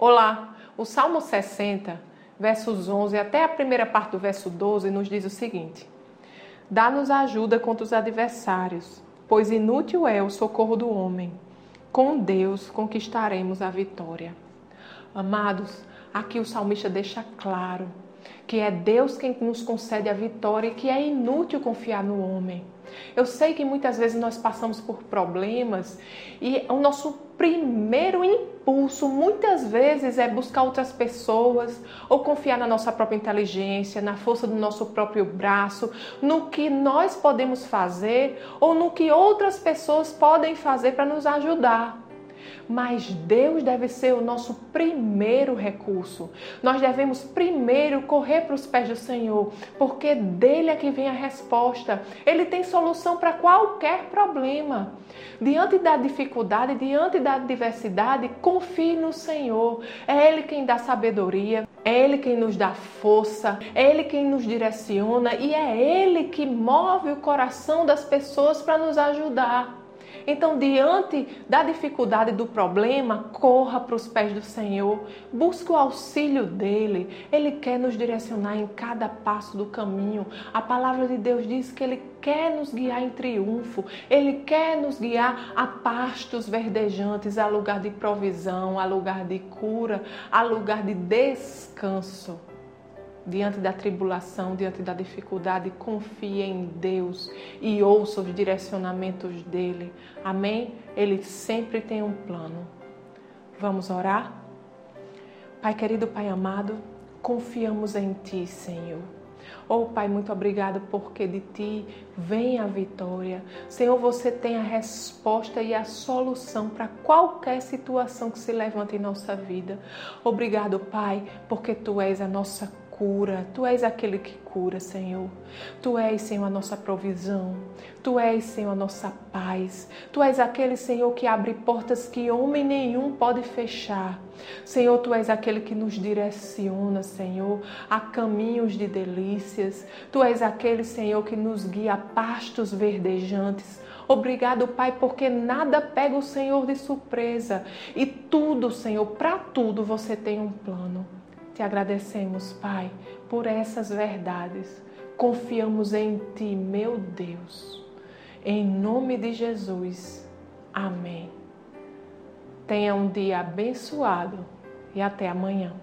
Olá, o Salmo 60, versos 11 até a primeira parte do verso 12 nos diz o seguinte: Dá-nos ajuda contra os adversários, pois inútil é o socorro do homem. Com Deus conquistaremos a vitória. Amados, aqui o salmista deixa claro que é Deus quem nos concede a vitória e que é inútil confiar no homem. Eu sei que muitas vezes nós passamos por problemas e o nosso primeiro impulso muitas vezes é buscar outras pessoas ou confiar na nossa própria inteligência, na força do nosso próprio braço, no que nós podemos fazer ou no que outras pessoas podem fazer para nos ajudar. Mas Deus deve ser o nosso primeiro recurso. Nós devemos primeiro correr para os pés do Senhor, porque dele é que vem a resposta. Ele tem solução para qualquer problema. Diante da dificuldade, diante da adversidade, confie no Senhor. É Ele quem dá sabedoria, é Ele quem nos dá força, é Ele quem nos direciona e é Ele que move o coração das pessoas para nos ajudar. Então, diante da dificuldade do problema, corra para os pés do Senhor, busque o auxílio dele. Ele quer nos direcionar em cada passo do caminho. A palavra de Deus diz que ele quer nos guiar em triunfo, ele quer nos guiar a pastos verdejantes, a lugar de provisão, a lugar de cura, a lugar de descanso diante da tribulação, diante da dificuldade, confie em Deus e ouça os direcionamentos dele. Amém? Ele sempre tem um plano. Vamos orar? Pai querido, Pai amado, confiamos em Ti, Senhor. Oh Pai, muito obrigado porque de Ti vem a vitória. Senhor, você tem a resposta e a solução para qualquer situação que se levante em nossa vida. Obrigado, Pai, porque Tu és a nossa cura. Tu és aquele que cura, Senhor. Tu és, Senhor, a nossa provisão. Tu és, Senhor, a nossa paz. Tu és aquele, Senhor, que abre portas que homem nenhum pode fechar. Senhor, tu és aquele que nos direciona, Senhor, a caminhos de delícias. Tu és aquele, Senhor, que nos guia a pastos verdejantes. Obrigado, Pai, porque nada pega o Senhor de surpresa. E tudo, Senhor, para tudo você tem um plano. Te agradecemos, Pai, por essas verdades. Confiamos em Ti, meu Deus. Em nome de Jesus. Amém. Tenha um dia abençoado e até amanhã.